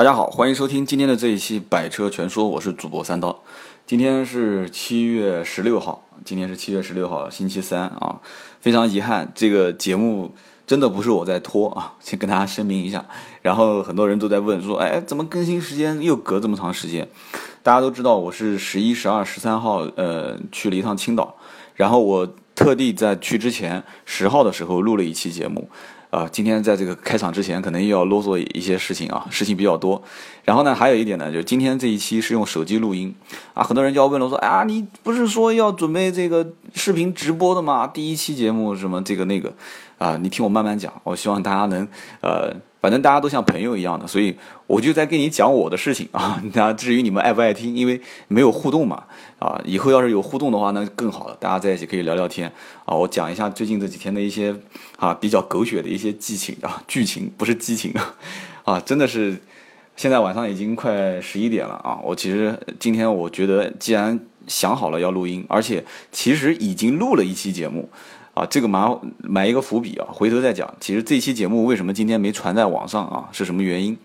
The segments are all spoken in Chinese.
大家好，欢迎收听今天的这一期《百车全说》，我是主播三刀。今天是七月十六号，今天是七月十六号，星期三啊。非常遗憾，这个节目真的不是我在拖啊，先跟大家声明一下。然后很多人都在问说，哎，怎么更新时间又隔这么长时间？大家都知道我是十一、十二、十三号呃去了一趟青岛，然后我特地在去之前十号的时候录了一期节目。啊，今天在这个开场之前，可能又要啰嗦一些事情啊，事情比较多。然后呢，还有一点呢，就是今天这一期是用手机录音啊，很多人就要问了，说啊，你不是说要准备这个视频直播的吗？第一期节目什么这个那个啊，你听我慢慢讲，我希望大家能呃。反正大家都像朋友一样的，所以我就在跟你讲我的事情啊。那至于你们爱不爱听，因为没有互动嘛，啊，以后要是有互动的话，那更好了，大家在一起可以聊聊天啊。我讲一下最近这几天的一些啊比较狗血的一些剧情啊，剧情不是激情啊，啊，真的是现在晚上已经快十一点了啊。我其实今天我觉得，既然想好了要录音，而且其实已经录了一期节目。啊，这个埋埋一个伏笔啊，回头再讲。其实这期节目为什么今天没传在网上啊？是什么原因？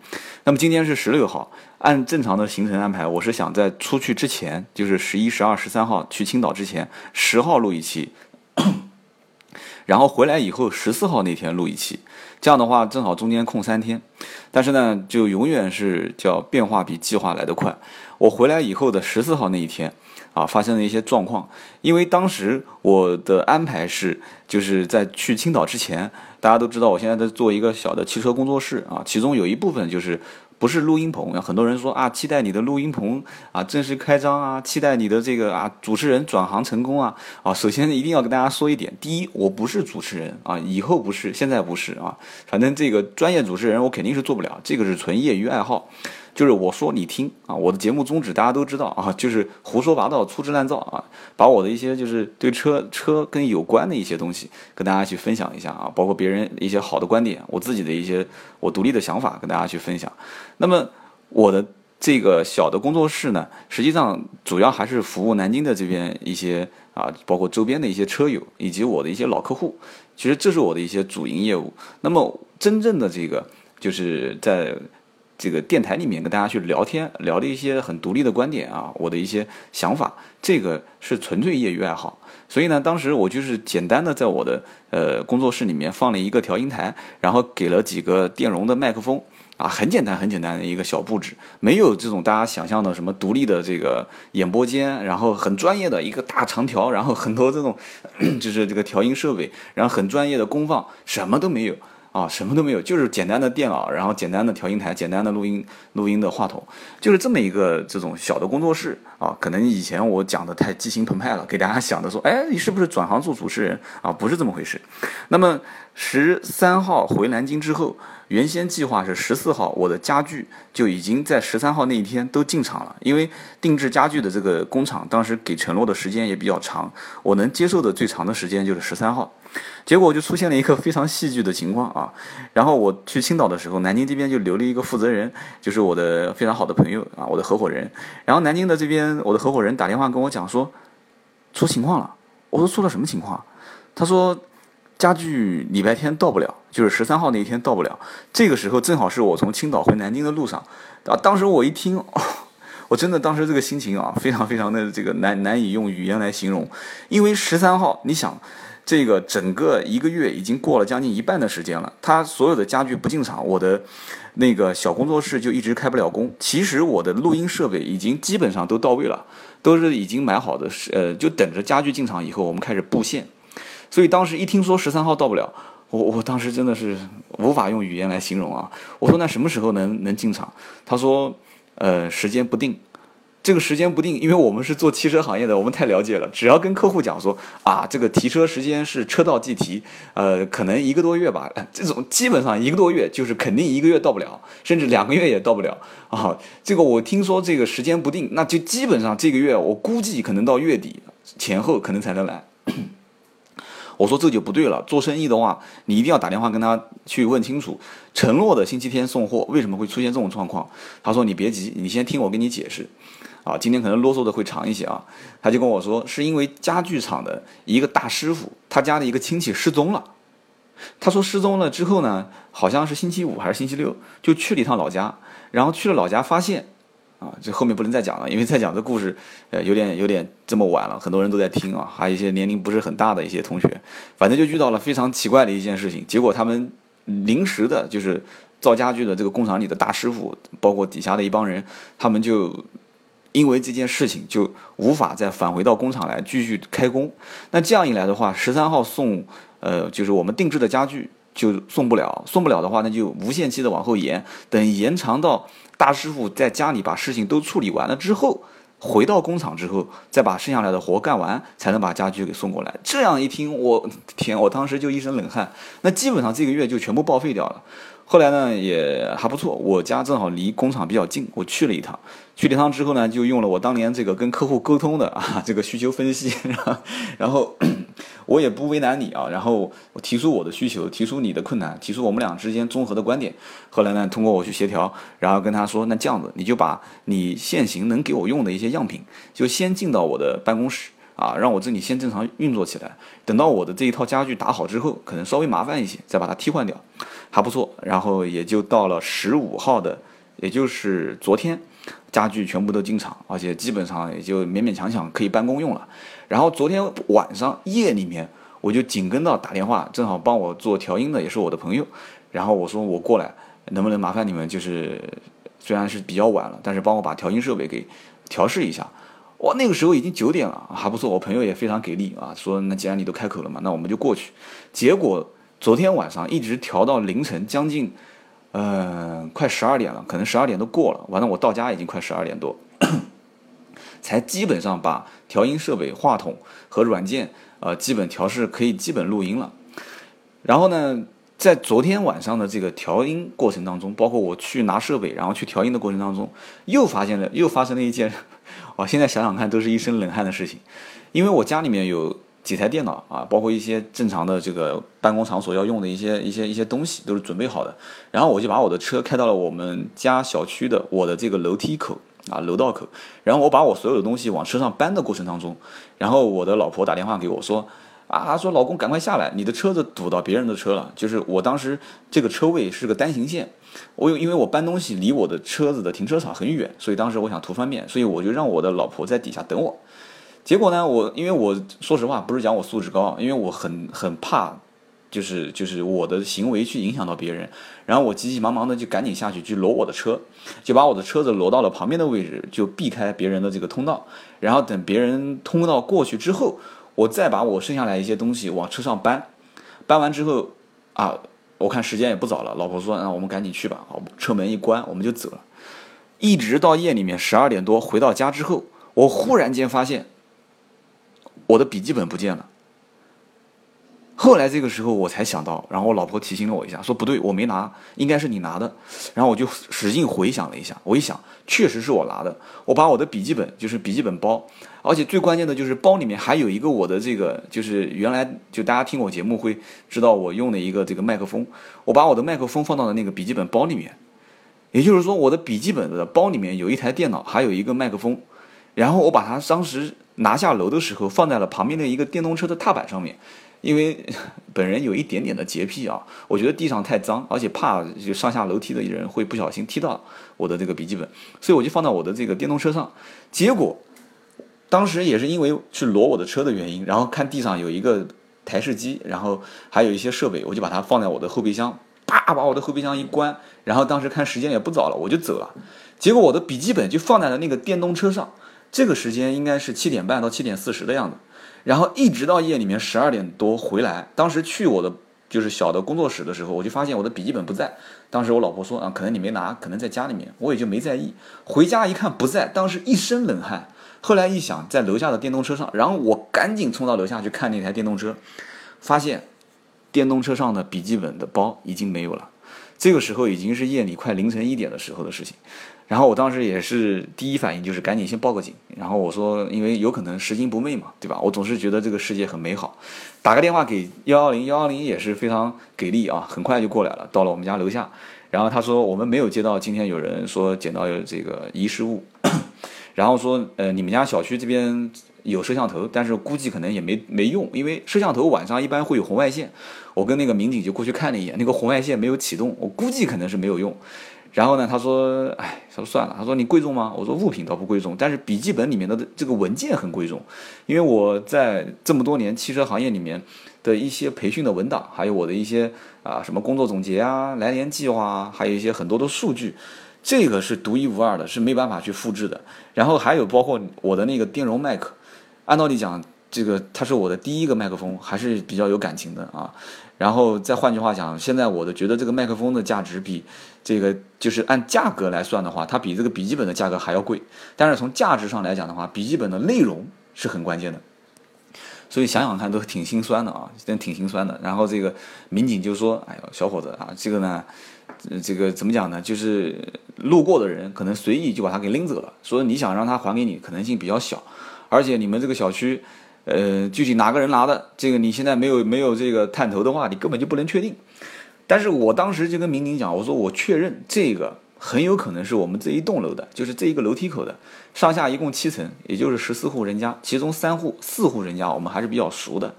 那么今天是十六号，按正常的行程安排，我是想在出去之前，就是十一、十二、十三号去青岛之前，十号录一期，然后回来以后十四号那天录一期，这样的话正好中间空三天。但是呢，就永远是叫变化比计划来得快。我回来以后的十四号那一天。啊，发生了一些状况，因为当时我的安排是，就是在去青岛之前，大家都知道我现在在做一个小的汽车工作室啊，其中有一部分就是不是录音棚，很多人说啊，期待你的录音棚啊正式开张啊，期待你的这个啊主持人转行成功啊。啊，首先一定要跟大家说一点，第一，我不是主持人啊，以后不是，现在不是啊，反正这个专业主持人我肯定是做不了，这个是纯业余爱好。就是我说你听啊，我的节目宗旨大家都知道啊，就是胡说八道、粗制滥造啊，把我的一些就是对车车跟有关的一些东西跟大家去分享一下啊，包括别人一些好的观点，我自己的一些我独立的想法跟大家去分享。那么我的这个小的工作室呢，实际上主要还是服务南京的这边一些啊，包括周边的一些车友以及我的一些老客户，其实这是我的一些主营业务。那么真正的这个就是在。这个电台里面跟大家去聊天，聊的一些很独立的观点啊，我的一些想法，这个是纯粹业余爱好。所以呢，当时我就是简单的在我的呃工作室里面放了一个调音台，然后给了几个电容的麦克风啊，很简单很简单的一个小布置，没有这种大家想象的什么独立的这个演播间，然后很专业的一个大长条，然后很多这种 就是这个调音设备，然后很专业的功放，什么都没有。啊，什么都没有，就是简单的电脑，然后简单的调音台，简单的录音录音的话筒，就是这么一个这种小的工作室啊。可能以前我讲的太激情澎湃了，给大家想的说，哎，你是不是转行做主持人啊？不是这么回事。那么十三号回南京之后。原先计划是十四号，我的家具就已经在十三号那一天都进场了。因为定制家具的这个工厂当时给承诺的时间也比较长，我能接受的最长的时间就是十三号。结果就出现了一个非常戏剧的情况啊！然后我去青岛的时候，南京这边就留了一个负责人，就是我的非常好的朋友啊，我的合伙人。然后南京的这边，我的合伙人打电话跟我讲说，出情况了。我说出了什么情况？他说。家具礼拜天到不了，就是十三号那一天到不了。这个时候正好是我从青岛回南京的路上，啊，当时我一听，我真的当时这个心情啊，非常非常的这个难难以用语言来形容。因为十三号，你想，这个整个一个月已经过了将近一半的时间了，他所有的家具不进场，我的那个小工作室就一直开不了工。其实我的录音设备已经基本上都到位了，都是已经买好的，呃，就等着家具进场以后，我们开始布线。所以当时一听说十三号到不了，我我当时真的是无法用语言来形容啊！我说那什么时候能能进场？他说，呃，时间不定。这个时间不定，因为我们是做汽车行业的，我们太了解了。只要跟客户讲说啊，这个提车时间是车到即提，呃，可能一个多月吧。这种基本上一个多月就是肯定一个月到不了，甚至两个月也到不了啊。这个我听说这个时间不定，那就基本上这个月我估计可能到月底前后可能才能来。我说这就不对了，做生意的话，你一定要打电话跟他去问清楚，承诺的星期天送货，为什么会出现这种状况？他说你别急，你先听我跟你解释。啊，今天可能啰嗦的会长一些啊。他就跟我说，是因为家具厂的一个大师傅，他家的一个亲戚失踪了。他说失踪了之后呢，好像是星期五还是星期六，就去了一趟老家，然后去了老家发现，啊，这后面不能再讲了，因为再讲这故事，呃，有点有点这么晚了，很多人都在听啊，还有一些年龄不是很大的一些同学，反正就遇到了非常奇怪的一件事情，结果他们临时的就是造家具的这个工厂里的大师傅，包括底下的一帮人，他们就。因为这件事情就无法再返回到工厂来继续开工，那这样一来的话，十三号送，呃，就是我们定制的家具就送不了，送不了的话，那就无限期的往后延，等延长到大师傅在家里把事情都处理完了之后，回到工厂之后，再把剩下来的活干完，才能把家具给送过来。这样一听，我天，我当时就一身冷汗，那基本上这个月就全部报废掉了。后来呢也还不错，我家正好离工厂比较近，我去了一趟。去了一趟之后呢，就用了我当年这个跟客户沟通的啊这个需求分析，然后我也不为难你啊，然后我提出我的需求，提出你的困难，提出我们俩之间综合的观点。后来呢，通过我去协调，然后跟他说，那这样子你就把你现行能给我用的一些样品，就先进到我的办公室。啊，让我这里先正常运作起来，等到我的这一套家具打好之后，可能稍微麻烦一些，再把它替换掉，还不错。然后也就到了十五号的，也就是昨天，家具全部都进场，而且基本上也就勉勉强强可以办公用了。然后昨天晚上夜里面，我就紧跟到打电话，正好帮我做调音的也是我的朋友，然后我说我过来，能不能麻烦你们，就是虽然是比较晚了，但是帮我把调音设备给调试一下。哇，那个时候已经九点了，还不错。我朋友也非常给力啊，说那既然你都开口了嘛，那我们就过去。结果昨天晚上一直调到凌晨将近，呃，快十二点了，可能十二点都过了。完了，我到家已经快十二点多，才基本上把调音设备、话筒和软件，呃，基本调试可以基本录音了。然后呢，在昨天晚上的这个调音过程当中，包括我去拿设备，然后去调音的过程当中，又发现了，又发生了一件。我，现在想想看都是一身冷汗的事情，因为我家里面有几台电脑啊，包括一些正常的这个办公场所要用的一些一些一些东西都是准备好的，然后我就把我的车开到了我们家小区的我的这个楼梯口啊楼道口，然后我把我所有的东西往车上搬的过程当中，然后我的老婆打电话给我说。啊，说老公赶快下来，你的车子堵到别人的车了。就是我当时这个车位是个单行线，我有因为我搬东西离我的车子的停车场很远，所以当时我想图方便，所以我就让我的老婆在底下等我。结果呢，我因为我说实话不是讲我素质高，因为我很很怕，就是就是我的行为去影响到别人，然后我急急忙忙的就赶紧下去去挪我的车，就把我的车子挪到了旁边的位置，就避开别人的这个通道，然后等别人通道过去之后。我再把我剩下来一些东西往车上搬，搬完之后，啊，我看时间也不早了，老婆说，那我们赶紧去吧。好，车门一关，我们就走了。一直到夜里面十二点多回到家之后，我忽然间发现，我的笔记本不见了。后来这个时候我才想到，然后我老婆提醒了我一下，说不对，我没拿，应该是你拿的。然后我就使劲回想了一下，我一想，确实是我拿的。我把我的笔记本，就是笔记本包，而且最关键的就是包里面还有一个我的这个，就是原来就大家听我节目会知道我用的一个这个麦克风，我把我的麦克风放到了那个笔记本包里面。也就是说，我的笔记本的包里面有一台电脑，还有一个麦克风。然后我把它当时拿下楼的时候，放在了旁边的一个电动车的踏板上面。因为 本人有一点点的洁癖啊，我觉得地上太脏，而且怕就上下楼梯的人会不小心踢到我的这个笔记本，所以我就放到我的这个电动车上。结果当时也是因为去挪我的车的原因，然后看地上有一个台式机，然后还有一些设备，我就把它放在我的后备箱，啪把我的后备箱一关，然后当时看时间也不早了，我就走了。结果我的笔记本就放在了那个电动车上，这个时间应该是七点半到七点四十的样子。然后一直到夜里面十二点多回来，当时去我的就是小的工作室的时候，我就发现我的笔记本不在。当时我老婆说啊，可能你没拿，可能在家里面，我也就没在意。回家一看不在，当时一身冷汗。后来一想，在楼下的电动车上，然后我赶紧冲到楼下去看那台电动车，发现电动车上的笔记本的包已经没有了。这个时候已经是夜里快凌晨一点的时候的事情。然后我当时也是第一反应就是赶紧先报个警，然后我说因为有可能拾金不昧嘛，对吧？我总是觉得这个世界很美好，打个电话给幺幺零，幺幺零也是非常给力啊，很快就过来了，到了我们家楼下，然后他说我们没有接到今天有人说捡到有这个遗失物，然后说呃你们家小区这边有摄像头，但是估计可能也没没用，因为摄像头晚上一般会有红外线。我跟那个民警就过去看了一眼，那个红外线没有启动，我估计可能是没有用。然后呢，他说，哎，他说算了，他说你贵重吗？我说物品倒不贵重，但是笔记本里面的这个文件很贵重，因为我在这么多年汽车行业里面的一些培训的文档，还有我的一些啊什么工作总结啊、来年计划啊，还有一些很多的数据，这个是独一无二的，是没办法去复制的。然后还有包括我的那个电容麦克，按道理讲，这个它是我的第一个麦克风，还是比较有感情的啊。然后再换句话讲，现在我的觉得这个麦克风的价值比这个就是按价格来算的话，它比这个笔记本的价格还要贵。但是从价值上来讲的话，笔记本的内容是很关键的。所以想想看都挺心酸的啊，真挺心酸的。然后这个民警就说：“哎呦，小伙子啊，这个呢，这个怎么讲呢？就是路过的人可能随意就把它给拎走了，说你想让他还给你可能性比较小，而且你们这个小区。”呃，具体哪个人拿的，这个你现在没有没有这个探头的话，你根本就不能确定。但是我当时就跟民警讲，我说我确认这个很有可能是我们这一栋楼的，就是这一个楼梯口的，上下一共七层，也就是十四户人家，其中三户四户人家我们还是比较熟的，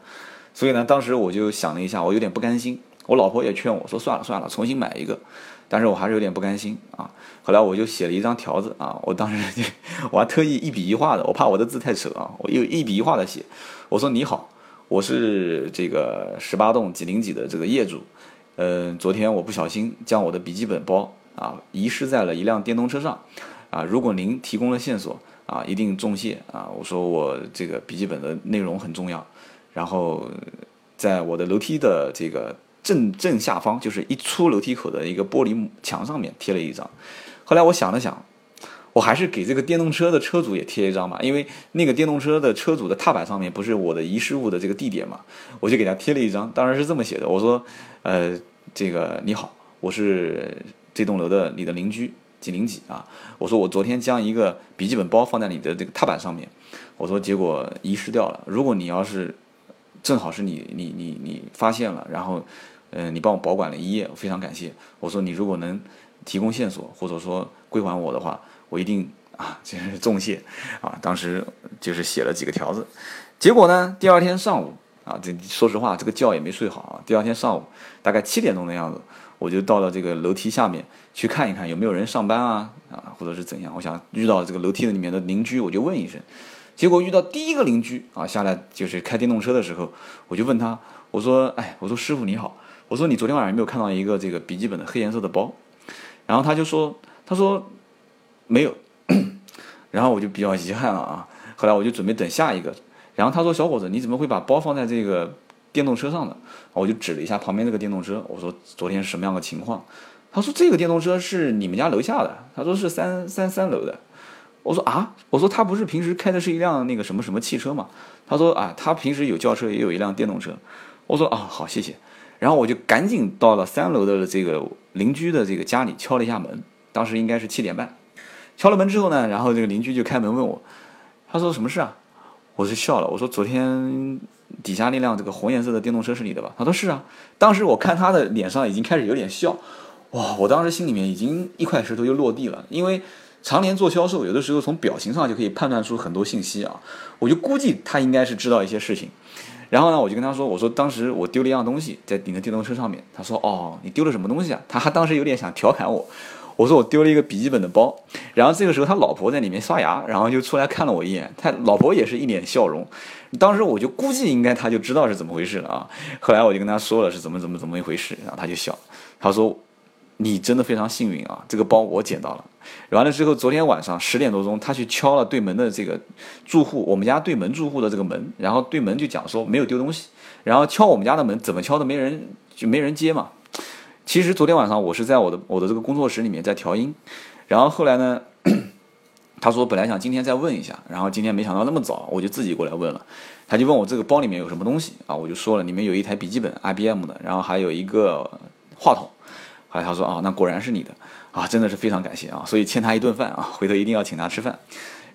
所以呢，当时我就想了一下，我有点不甘心，我老婆也劝我说算了算了，重新买一个。但是我还是有点不甘心啊，后来我就写了一张条子啊，我当时 我还特意一笔一画的，我怕我的字太丑啊，我又一笔一画的写，我说你好，我是这个十八栋几零几的这个业主，嗯，昨天我不小心将我的笔记本包啊遗失在了一辆电动车上，啊，如果您提供了线索啊，一定重谢啊，我说我这个笔记本的内容很重要，然后在我的楼梯的这个。正正下方就是一出楼梯口的一个玻璃墙上面贴了一张，后来我想了想，我还是给这个电动车的车主也贴一张吧，因为那个电动车的车主的踏板上面不是我的遗失物的这个地点嘛，我就给他贴了一张，当然是这么写的，我说，呃，这个你好，我是这栋楼的你的邻居几零几啊，我说我昨天将一个笔记本包放在你的这个踏板上面，我说结果遗失掉了，如果你要是正好是你你你你发现了，然后。嗯，你帮我保管了一夜，非常感谢。我说你如果能提供线索，或者说归还我的话，我一定啊，真是重谢啊。当时就是写了几个条子，结果呢，第二天上午啊，这说实话，这个觉也没睡好啊。第二天上午大概七点钟的样子，我就到了这个楼梯下面去看一看有没有人上班啊啊，或者是怎样。我想遇到这个楼梯的里面的邻居，我就问一声。结果遇到第一个邻居啊，下来就是开电动车的时候，我就问他，我说，哎，我说师傅你好。我说你昨天晚上有没有看到一个这个笔记本的黑颜色的包？然后他就说，他说没有。然后我就比较遗憾了啊。后来我就准备等下一个。然后他说小伙子，你怎么会把包放在这个电动车上的？我就指了一下旁边这个电动车，我说昨天是什么样的情况？他说这个电动车是你们家楼下的，他说是三三三楼的。我说啊，我说他不是平时开的是一辆那个什么什么汽车嘛？他说啊，他平时有轿车也有一辆电动车。我说啊，好，谢谢。然后我就赶紧到了三楼的这个邻居的这个家里敲了一下门，当时应该是七点半。敲了门之后呢，然后这个邻居就开门问我，他说什么事啊？我就笑了，我说昨天底下那辆这个红颜色的电动车是你的吧？他说是啊。当时我看他的脸上已经开始有点笑，哇！我当时心里面已经一块石头就落地了，因为常年做销售，有的时候从表情上就可以判断出很多信息啊。我就估计他应该是知道一些事情。然后呢，我就跟他说：“我说当时我丢了一样东西在你的电动车上面。”他说：“哦，你丢了什么东西啊？”他还当时有点想调侃我。我说：“我丢了一个笔记本的包。”然后这个时候他老婆在里面刷牙，然后就出来看了我一眼。他老婆也是一脸笑容。当时我就估计应该他就知道是怎么回事了啊。后来我就跟他说了是怎么怎么怎么一回事，然后他就笑，他说。你真的非常幸运啊！这个包我捡到了。完了之后，昨天晚上十点多钟，他去敲了对门的这个住户，我们家对门住户的这个门，然后对门就讲说没有丢东西，然后敲我们家的门，怎么敲都没人，就没人接嘛。其实昨天晚上我是在我的我的这个工作室里面在调音，然后后来呢，他说本来想今天再问一下，然后今天没想到那么早，我就自己过来问了。他就问我这个包里面有什么东西啊？我就说了，里面有一台笔记本，IBM 的，然后还有一个话筒。他说啊，那果然是你的啊，真的是非常感谢啊，所以欠他一顿饭啊，回头一定要请他吃饭。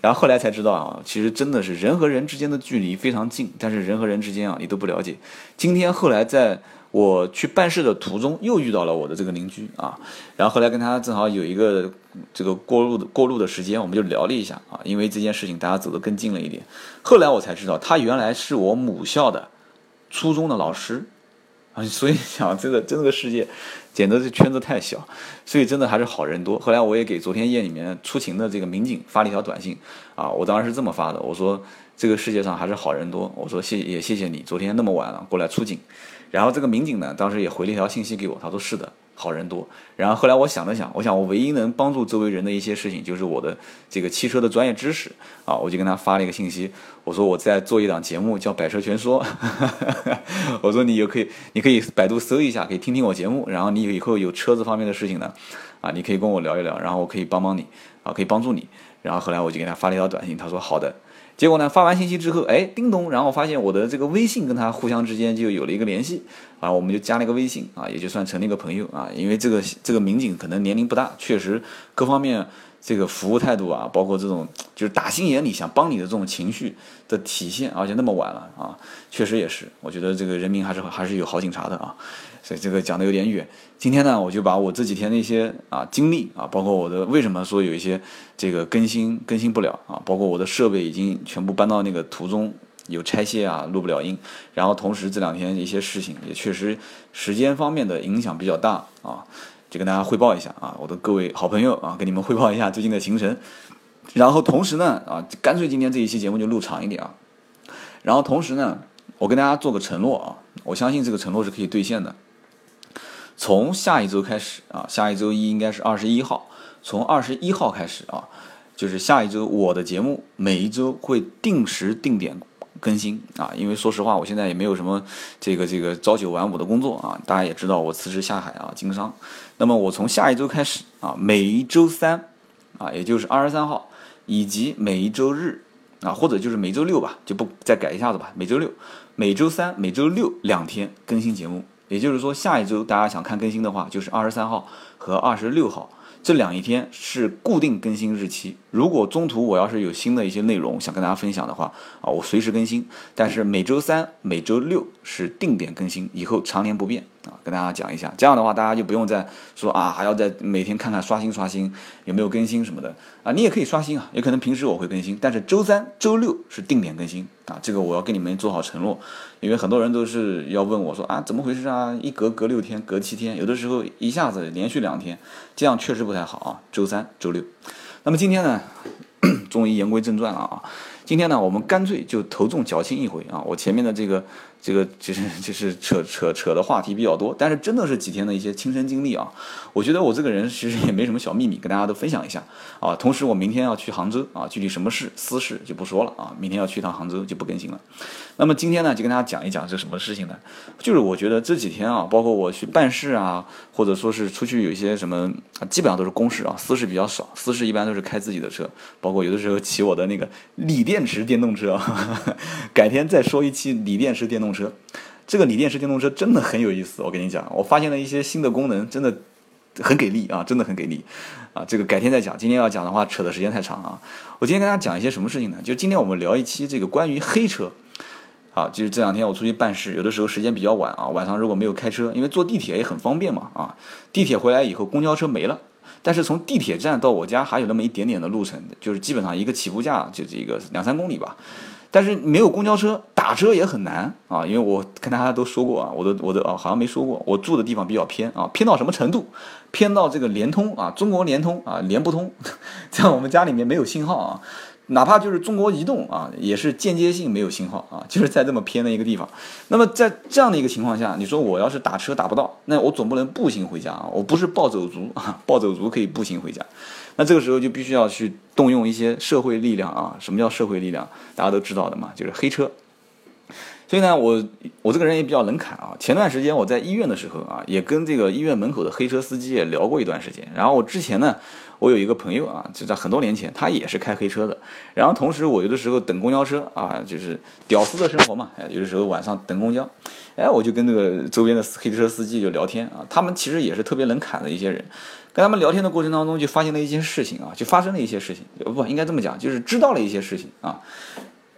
然后后来才知道啊，其实真的是人和人之间的距离非常近，但是人和人之间啊，你都不了解。今天后来在我去办事的途中又遇到了我的这个邻居啊，然后后来跟他正好有一个这个过路的过路的时间，我们就聊了一下啊，因为这件事情大家走得更近了一点。后来我才知道，他原来是我母校的初中的老师。啊，所以想这个，真这个世界，简直是圈子太小，所以真的还是好人多。后来我也给昨天夜里面出勤的这个民警发了一条短信，啊，我当时是这么发的，我说这个世界上还是好人多，我说谢也谢谢你昨天那么晚了过来出警，然后这个民警呢，当时也回了一条信息给我，他说是的。好人多，然后后来我想了想，我想我唯一能帮助周围人的一些事情，就是我的这个汽车的专业知识啊，我就跟他发了一个信息，我说我在做一档节目叫《百车全说》，我说你也可以，你可以百度搜一下，可以听听我节目，然后你以后有车子方面的事情呢，啊，你可以跟我聊一聊，然后我可以帮帮你，啊，可以帮助你，然后后来我就给他发了一条短信，他说好的。结果呢？发完信息之后，哎，叮咚，然后发现我的这个微信跟他互相之间就有了一个联系，啊，我们就加了一个微信，啊，也就算成了一个朋友啊。因为这个这个民警可能年龄不大，确实各方面这个服务态度啊，包括这种就是打心眼里想帮你的这种情绪的体现，而且那么晚了啊，确实也是，我觉得这个人民还是还是有好警察的啊。所以这个讲的有点远，今天呢，我就把我这几天的一些啊经历啊，包括我的为什么说有一些这个更新更新不了啊，包括我的设备已经全部搬到那个途中有拆卸啊，录不了音，然后同时这两天一些事情也确实时间方面的影响比较大啊，就跟大家汇报一下啊，我的各位好朋友啊，跟你们汇报一下最近的行程，然后同时呢啊，干脆今天这一期节目就录长一点啊，然后同时呢，我跟大家做个承诺啊，我相信这个承诺是可以兑现的。从下一周开始啊，下一周一应该是二十一号。从二十一号开始啊，就是下一周我的节目每一周会定时定点更新啊。因为说实话，我现在也没有什么这个这个朝九晚五的工作啊。大家也知道我辞职下海啊经商。那么我从下一周开始啊，每一周三啊，也就是二十三号，以及每一周日啊，或者就是每周六吧，就不再改一下子吧。每周六、每周三、每周六两天更新节目。也就是说，下一周大家想看更新的话，就是二十三号和二十六号。这两一天是固定更新日期。如果中途我要是有新的一些内容想跟大家分享的话，啊，我随时更新。但是每周三、每周六是定点更新，以后常年不变啊，跟大家讲一下。这样的话，大家就不用再说啊，还要再每天看看刷新刷新有没有更新什么的啊。你也可以刷新啊，也可能平时我会更新，但是周三、周六是定点更新啊。这个我要跟你们做好承诺，因为很多人都是要问我说啊，怎么回事啊？一隔隔六天，隔七天，有的时候一下子连续两天，这样确实不。太好啊，周三、周六。那么今天呢，终于言归正传了啊。今天呢，我们干脆就头重脚轻一回啊。我前面的这个。这个就是就是扯扯扯的话题比较多，但是真的是几天的一些亲身经历啊。我觉得我这个人其实也没什么小秘密，跟大家都分享一下啊。同时我明天要去杭州啊，具体什么事私事就不说了啊。明天要去一趟杭州就不更新了。那么今天呢，就跟大家讲一讲是什么事情呢？就是我觉得这几天啊，包括我去办事啊，或者说是出去有一些什么，基本上都是公事啊，私事比较少。私事一般都是开自己的车，包括有的时候骑我的那个锂电池电动车。改天再说一期锂电池电动。车，这个锂电池电动车真的很有意思。我跟你讲，我发现了一些新的功能，真的很给力啊，真的很给力啊。这个改天再讲，今天要讲的话扯的时间太长啊。我今天跟大家讲一些什么事情呢？就今天我们聊一期这个关于黑车。啊，就是这两天我出去办事，有的时候时间比较晚啊，晚上如果没有开车，因为坐地铁也很方便嘛啊。地铁回来以后，公交车没了，但是从地铁站到我家还有那么一点点的路程，就是基本上一个起步价就是一个两三公里吧。但是没有公交车，打车也很难啊！因为我跟大家都说过啊，我的我的啊，好像没说过，我住的地方比较偏啊，偏到什么程度？偏到这个联通啊，中国联通啊，联不通，在我们家里面没有信号啊，哪怕就是中国移动啊，也是间接性没有信号啊，就是在这么偏的一个地方。那么在这样的一个情况下，你说我要是打车打不到，那我总不能步行回家啊，我不是暴走族啊，暴走族可以步行回家。那这个时候就必须要去动用一些社会力量啊！什么叫社会力量？大家都知道的嘛，就是黑车。所以呢，我我这个人也比较能侃啊。前段时间我在医院的时候啊，也跟这个医院门口的黑车司机也聊过一段时间。然后我之前呢，我有一个朋友啊，就在很多年前，他也是开黑车的。然后同时我有的时候等公交车啊，就是屌丝的生活嘛，哎，有的时候晚上等公交，哎，我就跟这个周边的黑车司机就聊天啊。他们其实也是特别能侃的一些人。跟他们聊天的过程当中，就发现了一些事情啊，就发生了一些事情，不应该这么讲，就是知道了一些事情啊。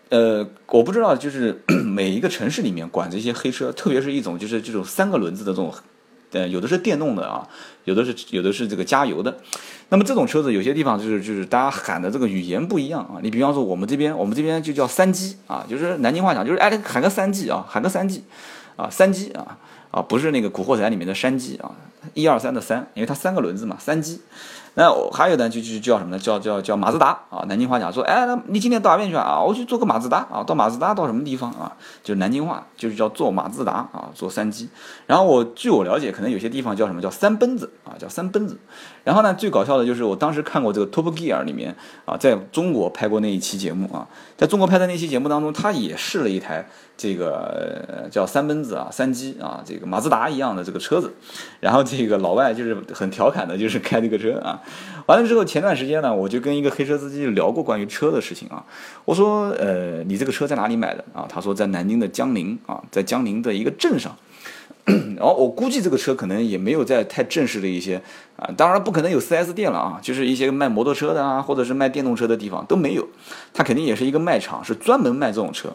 呃，我不知道，就是 每一个城市里面管这些黑车，特别是一种就是这种三个轮子的这种，呃，有的是电动的啊，有的是有的是这个加油的。那么这种车子有些地方就是就是大家喊的这个语言不一样啊。你比方说我们这边我们这边就叫三 G 啊，就是南京话讲就是哎喊个三 G 啊，喊个三 G 啊，三 G 啊啊，不是那个古惑仔里面的山鸡啊，一二三的三，因为它三个轮子嘛，三机。那还有呢，就就叫什么呢？叫叫叫马自达啊！南京话讲说，哎，那你今天到哪边去啊？我去坐个马自达啊，到马自达到什么地方啊？就是南京话，就是叫坐马自达啊，坐三机。然后我据我了解，可能有些地方叫什么叫三奔子啊，叫三奔子。然后呢，最搞笑的就是我当时看过这个 Top Gear 里面啊，在中国拍过那一期节目啊，在中国拍的那期节目当中，他也试了一台这个叫三奔子啊，三机啊，这个马自达一样的这个车子。然后这个老外就是很调侃的，就是开这个车啊。完了之后，前段时间呢，我就跟一个黑车司机聊过关于车的事情啊。我说，呃，你这个车在哪里买的啊？他说在南京的江宁啊，在江宁的一个镇上。然后我估计这个车可能也没有在太正式的一些啊，当然不可能有 4S 店了啊，就是一些卖摩托车的啊，或者是卖电动车的地方都没有，它肯定也是一个卖场，是专门卖这种车。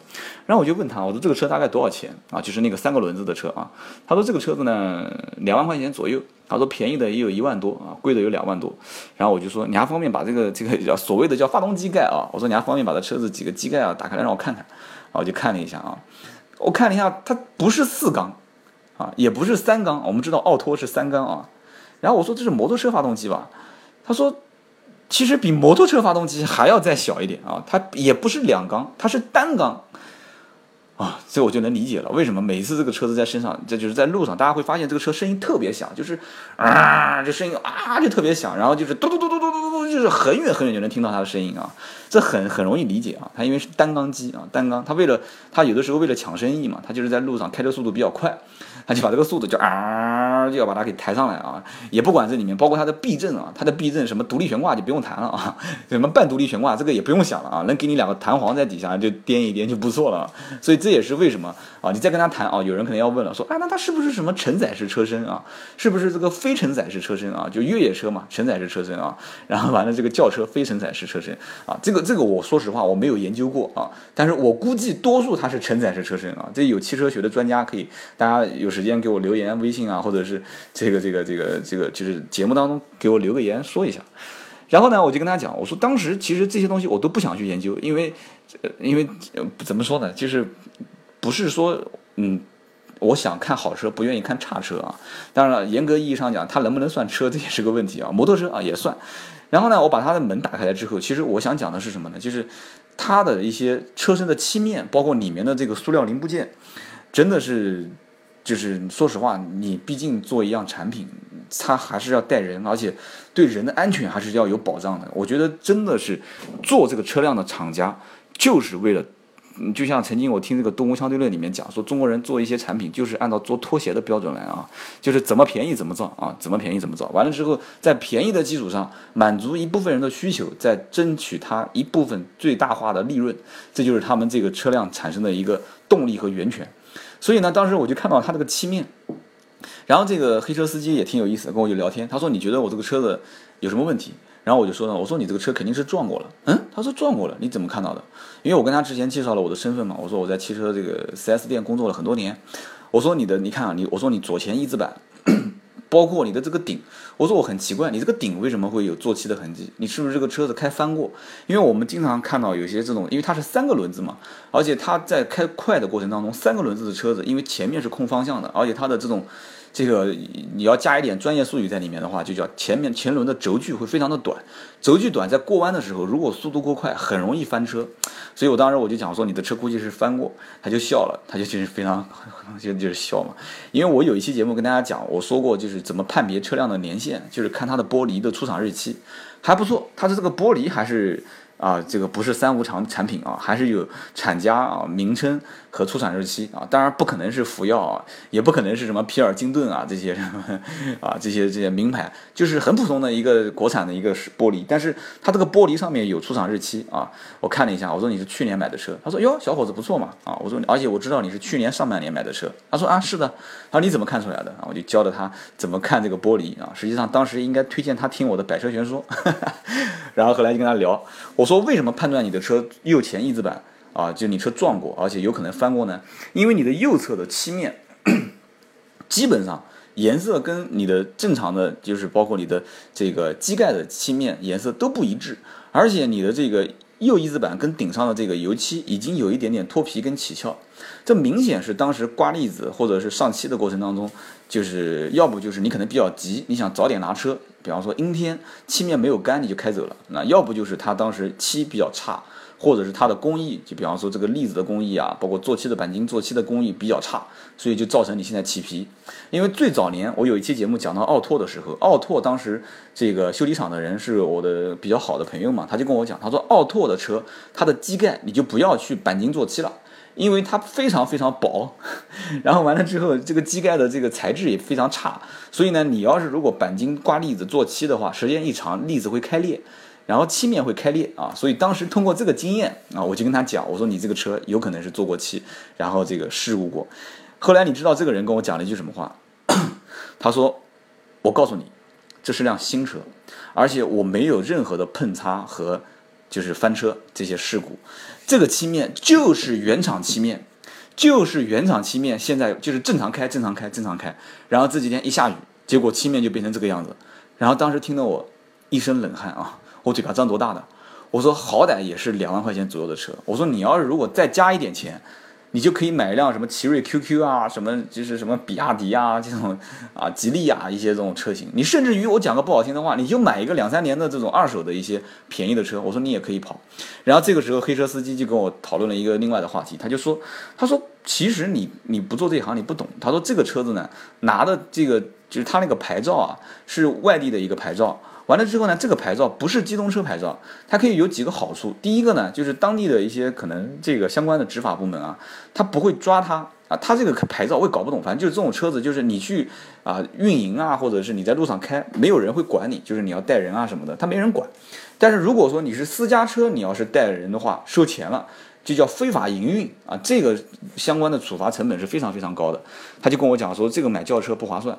然后我就问他，我说这个车大概多少钱啊？就是那个三个轮子的车啊。他说这个车子呢两万块钱左右，他说便宜的也有一万多啊，贵的有两万多。然后我就说你还方便把这个 这个叫所谓的叫发动机盖啊？我说你还方便把这车子几个机盖啊打开来让我看看。然后我就看了一下啊，我看了一下，它不是四缸。啊，也不是三缸，我们知道奥拓是三缸啊。然后我说这是摩托车发动机吧？他说，其实比摩托车发动机还要再小一点啊，它也不是两缸，它是单缸。啊，所以我就能理解了，为什么每次这个车子在身上，这就是在路上，大家会发现这个车声音特别响，就是啊，这声音啊就特别响，然后就是嘟嘟嘟嘟嘟嘟嘟，就是很远很远就能听到它的声音啊，这很很容易理解啊，它因为是单缸机啊，单缸，它为了它有的时候为了抢生意嘛，它就是在路上开车速度比较快，他就把这个速度就啊就要把它给抬上来啊，也不管这里面包括它的避震啊，它的避震什么独立悬挂就不用谈了啊，什么半独立悬挂这个也不用想了啊，能给你两个弹簧在底下就颠一颠就不错了，所以这。这也是为什么啊？你再跟他谈啊，有人可能要问了，说啊，那它是不是什么承载式车身啊？是不是这个非承载式车身啊？就越野车嘛，承载式车身啊。然后完了这个轿车非承载式车身啊，这个这个我说实话我没有研究过啊，但是我估计多数它是承载式车身啊。这有汽车学的专家可以，大家有时时间给我留言微信啊，或者是这个这个这个这个就是节目当中给我留个言说一下。然后呢，我就跟他讲，我说当时其实这些东西我都不想去研究，因为，因为怎么说呢，就是不是说，嗯，我想看好车，不愿意看差车啊。当然了，严格意义上讲，它能不能算车，这也是个问题啊。摩托车啊也算。然后呢，我把它的门打开来之后，其实我想讲的是什么呢？就是它的一些车身的漆面，包括里面的这个塑料零部件，真的是。就是说实话，你毕竟做一样产品，它还是要带人，而且对人的安全还是要有保障的。我觉得真的是做这个车辆的厂家，就是为了，就像曾经我听这个《动物相对论》里面讲说，中国人做一些产品就是按照做拖鞋的标准来啊，就是怎么便宜怎么造啊，怎么便宜怎么造。完了之后，在便宜的基础上满足一部分人的需求，再争取它一部分最大化的利润，这就是他们这个车辆产生的一个动力和源泉。所以呢，当时我就看到他这个漆面，然后这个黑车司机也挺有意思的，跟我就聊天。他说：“你觉得我这个车子有什么问题？”然后我就说呢：“我说你这个车肯定是撞过了。”嗯，他说撞过了，你怎么看到的？因为我跟他之前介绍了我的身份嘛，我说我在汽车这个 4S 店工作了很多年。我说你的，你看啊，你我说你左前翼子板。包括你的这个顶，我说我很奇怪，你这个顶为什么会有做漆的痕迹？你是不是这个车子开翻过？因为我们经常看到有些这种，因为它是三个轮子嘛，而且它在开快的过程当中，三个轮子的车子，因为前面是控方向的，而且它的这种。这个你要加一点专业术语在里面的话，就叫前面前轮的轴距会非常的短，轴距短，在过弯的时候，如果速度过快，很容易翻车。所以我当时我就讲说，你的车估计是翻过，他就笑了，他就就是非常就就是笑嘛。因为我有一期节目跟大家讲，我说过就是怎么判别车辆的年限，就是看它的玻璃的出厂日期，还不错，它的这个玻璃还是。啊，这个不是三无厂产品啊，还是有厂家啊名称和出厂日期啊，当然不可能是福耀啊，也不可能是什么皮尔金顿啊这些什么啊这些这些名牌，就是很普通的一个国产的一个玻璃，但是它这个玻璃上面有出厂日期啊，我看了一下，我说你是去年买的车，他说哟小伙子不错嘛啊，我说而且我知道你是去年上半年买的车，他说啊是的，他说你怎么看出来的啊？我就教了他怎么看这个玻璃啊，实际上当时应该推荐他听我的百车全说，然后后来就跟他聊，我。说为什么判断你的车右前翼子板啊，就你车撞过，而且有可能翻过呢？因为你的右侧的漆面基本上颜色跟你的正常的，就是包括你的这个机盖的漆面颜色都不一致，而且你的这个右翼子板跟顶上的这个油漆已经有一点点脱皮跟起翘，这明显是当时刮腻子或者是上漆的过程当中，就是要不就是你可能比较急，你想早点拿车，比方说阴天漆面没有干你就开走了，那要不就是他当时漆比较差。或者是它的工艺，就比方说这个粒子的工艺啊，包括做漆的钣金做漆的工艺比较差，所以就造成你现在起皮。因为最早年我有一期节目讲到奥拓的时候，奥拓当时这个修理厂的人是我的比较好的朋友嘛，他就跟我讲，他说奥拓的车它的机盖你就不要去钣金做漆了，因为它非常非常薄，然后完了之后这个机盖的这个材质也非常差，所以呢，你要是如果钣金刮粒子做漆的话，时间一长粒子会开裂。然后漆面会开裂啊，所以当时通过这个经验啊，我就跟他讲，我说你这个车有可能是做过漆，然后这个事故过。后来你知道这个人跟我讲了一句什么话？他说：“我告诉你，这是辆新车，而且我没有任何的碰擦和就是翻车这些事故，这个漆面就是原厂漆面，就是原厂漆面，现在就是正常开，正常开，正常开。然后这几天一下雨，结果漆面就变成这个样子。然后当时听得我一身冷汗啊。”我嘴巴张多大的？我说好歹也是两万块钱左右的车。我说你要是如果再加一点钱，你就可以买一辆什么奇瑞 QQ 啊，什么就是什么比亚迪啊这种啊，吉利啊一些这种车型。你甚至于我讲个不好听的话，你就买一个两三年的这种二手的一些便宜的车。我说你也可以跑。然后这个时候黑车司机就跟我讨论了一个另外的话题，他就说，他说其实你你不做这行你不懂。他说这个车子呢拿的这个就是他那个牌照啊是外地的一个牌照。完了之后呢，这个牌照不是机动车牌照，它可以有几个好处。第一个呢，就是当地的一些可能这个相关的执法部门啊，他不会抓他啊，他这个牌照我也搞不懂，反正就是这种车子，就是你去啊运营啊，或者是你在路上开，没有人会管你，就是你要带人啊什么的，他没人管。但是如果说你是私家车，你要是带人的话，收钱了，就叫非法营运啊，这个相关的处罚成本是非常非常高的。他就跟我讲说，这个买轿车不划算。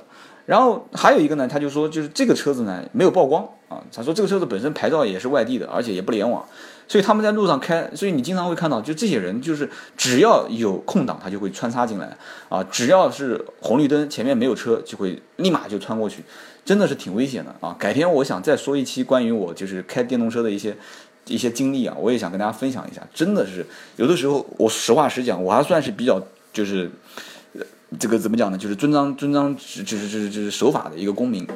然后还有一个呢，他就说，就是这个车子呢没有曝光啊。他说这个车子本身牌照也是外地的，而且也不联网，所以他们在路上开，所以你经常会看到，就这些人就是只要有空档，他就会穿插进来啊。只要是红绿灯前面没有车，就会立马就穿过去，真的是挺危险的啊。改天我想再说一期关于我就是开电动车的一些一些经历啊，我也想跟大家分享一下。真的是有的时候，我实话实讲，我还算是比较就是。这个怎么讲呢？就是遵章遵章，就是就是就是守法的一个公民。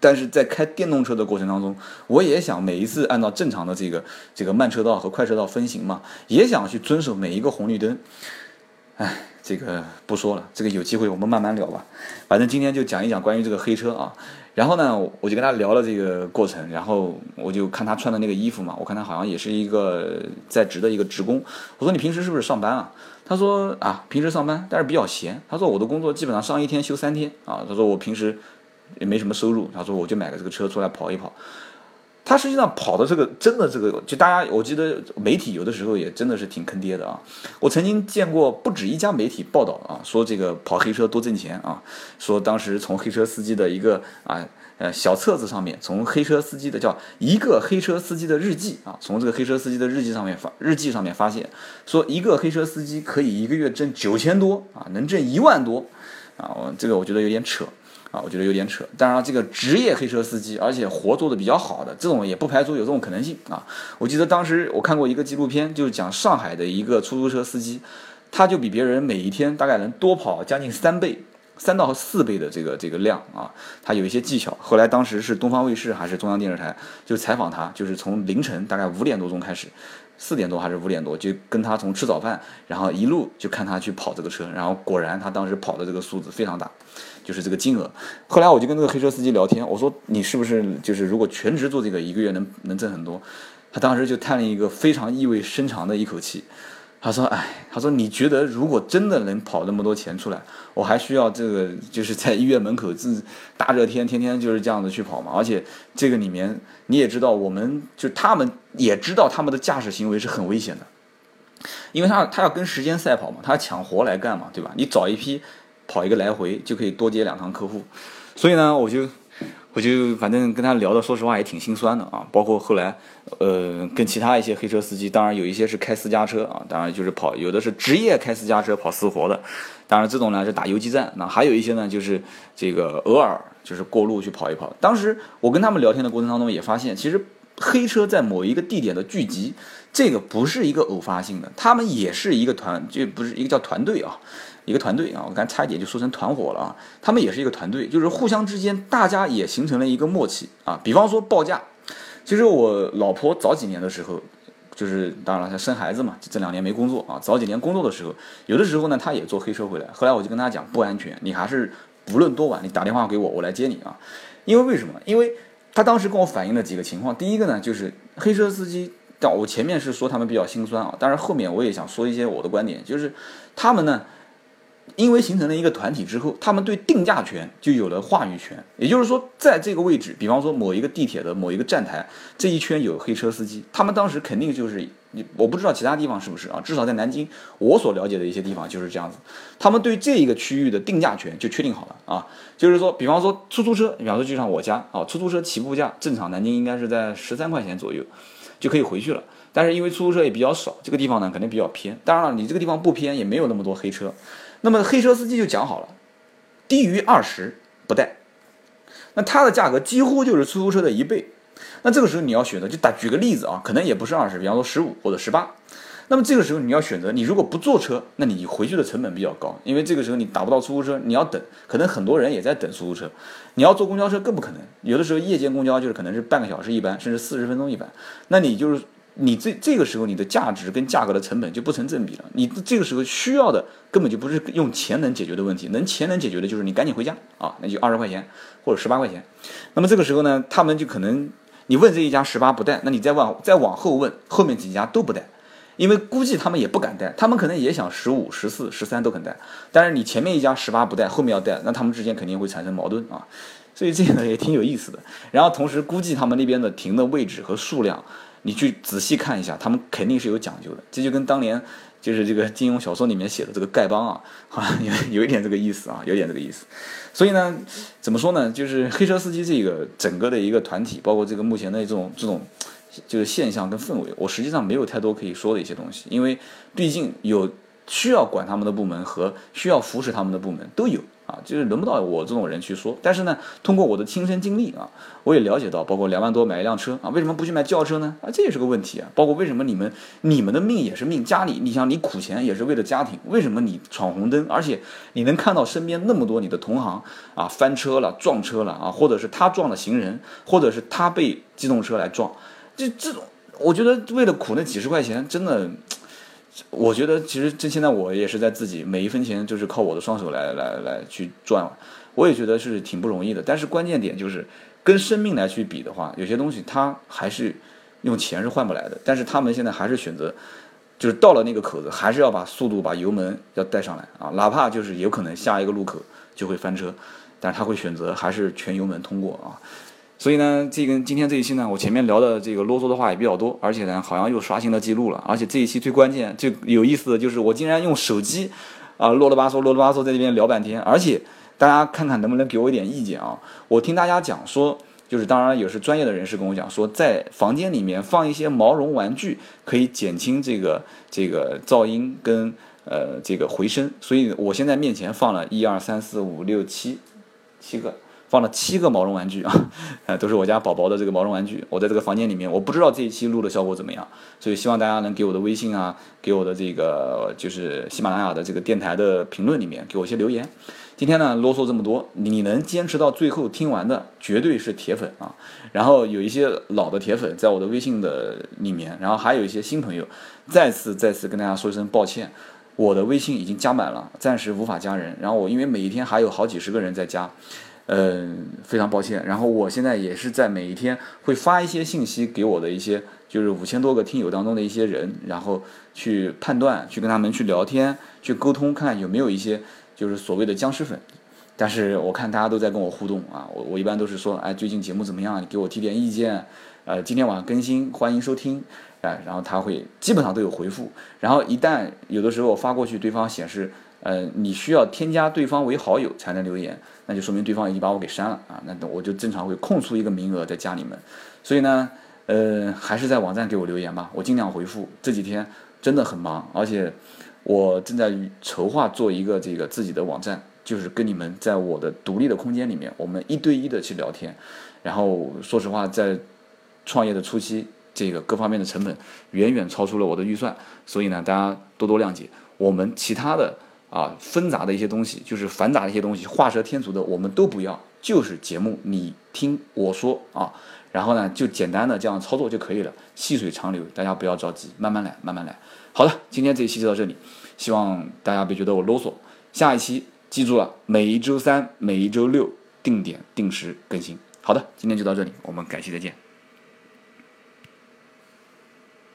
但是在开电动车的过程当中，我也想每一次按照正常的这个这个慢车道和快车道分行嘛，也想去遵守每一个红绿灯。哎，这个不说了，这个有机会我们慢慢聊吧。反正今天就讲一讲关于这个黑车啊。然后呢，我就跟他聊了这个过程，然后我就看他穿的那个衣服嘛，我看他好像也是一个在职的一个职工。我说你平时是不是上班啊？他说啊，平时上班，但是比较闲。他说我的工作基本上上一天休三天啊。他说我平时也没什么收入。他说我就买个这个车出来跑一跑。他实际上跑的这个真的这个，就大家我记得媒体有的时候也真的是挺坑爹的啊。我曾经见过不止一家媒体报道啊，说这个跑黑车多挣钱啊，说当时从黑车司机的一个啊呃小册子上面，从黑车司机的叫一个黑车司机的日记啊，从这个黑车司机的日记上面发日记上面发现，说一个黑车司机可以一个月挣九千多啊，能挣一万多啊，我这个我觉得有点扯。啊，我觉得有点扯。当然，这个职业黑车司机，而且活做的比较好的，这种也不排除有这种可能性啊。我记得当时我看过一个纪录片，就是讲上海的一个出租车司机，他就比别人每一天大概能多跑将近三倍、三到四倍的这个这个量啊。他有一些技巧。后来当时是东方卫视还是中央电视台就采访他，就是从凌晨大概五点多钟开始。四点多还是五点多，就跟他从吃早饭，然后一路就看他去跑这个车，然后果然他当时跑的这个数字非常大，就是这个金额。后来我就跟这个黑车司机聊天，我说你是不是就是如果全职做这个，一个月能能挣很多？他当时就叹了一个非常意味深长的一口气。他说：“哎，他说你觉得如果真的能跑那么多钱出来，我还需要这个就是在医院门口自大热天天天就是这样子去跑吗？而且这个里面你也知道，我们就他们也知道他们的驾驶行为是很危险的，因为他他要跟时间赛跑嘛，他要抢活来干嘛，对吧？你找一批跑一个来回就可以多接两趟客户，所以呢，我就我就反正跟他聊的，说实话也挺心酸的啊。包括后来，呃，跟其他一些黑车司机，当然有一些是开私家车啊，当然就是跑，有的是职业开私家车跑私活的，当然这种呢是打游击战。那还有一些呢，就是这个偶尔就是过路去跑一跑。当时我跟他们聊天的过程当中也发现，其实黑车在某一个地点的聚集，这个不是一个偶发性的，他们也是一个团，就不是一个叫团队啊。一个团队啊，我刚差一点就说成团伙了啊。他们也是一个团队，就是互相之间，大家也形成了一个默契啊。比方说报价，其实我老婆早几年的时候，就是当然了，她生孩子嘛，这两年没工作啊。早几年工作的时候，有的时候呢，她也坐黑车回来。后来我就跟她讲，不安全，你还是不论多晚，你打电话给我，我来接你啊。因为为什么？因为他当时跟我反映了几个情况。第一个呢，就是黑车司机，但我前面是说他们比较心酸啊，但是后面我也想说一些我的观点，就是他们呢。因为形成了一个团体之后，他们对定价权就有了话语权。也就是说，在这个位置，比方说某一个地铁的某一个站台，这一圈有黑车司机，他们当时肯定就是你，我不知道其他地方是不是啊？至少在南京，我所了解的一些地方就是这样子。他们对这一个区域的定价权就确定好了啊，就是说，比方说出租车，比方说就像我家啊，出租车起步价正常南京应该是在十三块钱左右，就可以回去了。但是因为出租车也比较少，这个地方呢肯定比较偏。当然了，你这个地方不偏，也没有那么多黑车。那么黑车司机就讲好了，低于二十不带，那它的价格几乎就是出租车的一倍。那这个时候你要选择，就打举个例子啊，可能也不是二十，比方说十五或者十八。那么这个时候你要选择，你如果不坐车，那你回去的成本比较高，因为这个时候你打不到出租车，你要等，可能很多人也在等出租车。你要坐公交车更不可能，有的时候夜间公交就是可能是半个小时一班，甚至四十分钟一班，那你就是。你这这个时候你的价值跟价格的成本就不成正比了。你这个时候需要的根本就不是用钱能解决的问题，能钱能解决的就是你赶紧回家啊，那就二十块钱或者十八块钱。那么这个时候呢，他们就可能你问这一家十八不带，那你再往再往后问后面几家都不带，因为估计他们也不敢带，他们可能也想十五、十四、十三都肯带，但是你前面一家十八不带，后面要带，那他们之间肯定会产生矛盾啊。所以这个也挺有意思的。然后同时估计他们那边的停的位置和数量。你去仔细看一下，他们肯定是有讲究的。这就跟当年就是这个金庸小说里面写的这个丐帮啊，好 像有有一点这个意思啊，有点这个意思。所以呢，怎么说呢？就是黑车司机这个整个的一个团体，包括这个目前的这种这种就是现象跟氛围，我实际上没有太多可以说的一些东西，因为毕竟有需要管他们的部门和需要扶持他们的部门都有。啊，就是轮不到我这种人去说。但是呢，通过我的亲身经历啊，我也了解到，包括两万多买一辆车啊，为什么不去买轿车呢？啊，这也是个问题啊。包括为什么你们你们的命也是命，家里你想你苦钱也是为了家庭，为什么你闯红灯，而且你能看到身边那么多你的同行啊翻车了、撞车了啊，或者是他撞了行人，或者是他被机动车来撞，这这种，我觉得为了苦那几十块钱，真的。我觉得其实这现在我也是在自己每一分钱就是靠我的双手来来来去赚，我也觉得是挺不容易的。但是关键点就是跟生命来去比的话，有些东西它还是用钱是换不来的。但是他们现在还是选择，就是到了那个口子，还是要把速度把油门要带上来啊，哪怕就是有可能下一个路口就会翻车，但是他会选择还是全油门通过啊。所以呢，这个今天这一期呢，我前面聊的这个啰嗦的话也比较多，而且呢，好像又刷新了记录了。而且这一期最关键、最有意思的就是，我竟然用手机啊啰啰吧嗦、啰啰吧嗦在这边聊半天。而且大家看看能不能给我一点意见啊？我听大家讲说，就是当然也是专业的人士跟我讲说，在房间里面放一些毛绒玩具，可以减轻这个这个噪音跟呃这个回声。所以我现在面前放了一二三四五六七七个。放了七个毛绒玩具啊，呃，都是我家宝宝的这个毛绒玩具。我在这个房间里面，我不知道这一期录的效果怎么样，所以希望大家能给我的微信啊，给我的这个就是喜马拉雅的这个电台的评论里面给我一些留言。今天呢啰嗦这么多，你能坚持到最后听完的绝对是铁粉啊。然后有一些老的铁粉在我的微信的里面，然后还有一些新朋友，再次再次跟大家说一声抱歉，我的微信已经加满了，暂时无法加人。然后我因为每一天还有好几十个人在加。嗯，非常抱歉。然后我现在也是在每一天会发一些信息给我的一些，就是五千多个听友当中的一些人，然后去判断，去跟他们去聊天，去沟通，看看有没有一些就是所谓的僵尸粉。但是我看大家都在跟我互动啊，我我一般都是说，哎，最近节目怎么样？你给我提点意见。呃，今天晚上更新，欢迎收听。哎，然后他会基本上都有回复。然后一旦有的时候发过去，对方显示。呃，你需要添加对方为好友才能留言，那就说明对方已经把我给删了啊，那我就正常会空出一个名额再加你们。所以呢，呃，还是在网站给我留言吧，我尽量回复。这几天真的很忙，而且我正在筹划做一个这个自己的网站，就是跟你们在我的独立的空间里面，我们一对一的去聊天。然后说实话，在创业的初期，这个各方面的成本远远超出了我的预算，所以呢，大家多多谅解。我们其他的。啊，纷杂的一些东西，就是繁杂的一些东西，画蛇添足的，我们都不要，就是节目你听我说啊，然后呢，就简单的这样操作就可以了，细水长流，大家不要着急，慢慢来，慢慢来。好的，今天这一期就到这里，希望大家别觉得我啰嗦。下一期记住了，每一周三、每一周六定点定时更新。好的，今天就到这里，我们改期再见。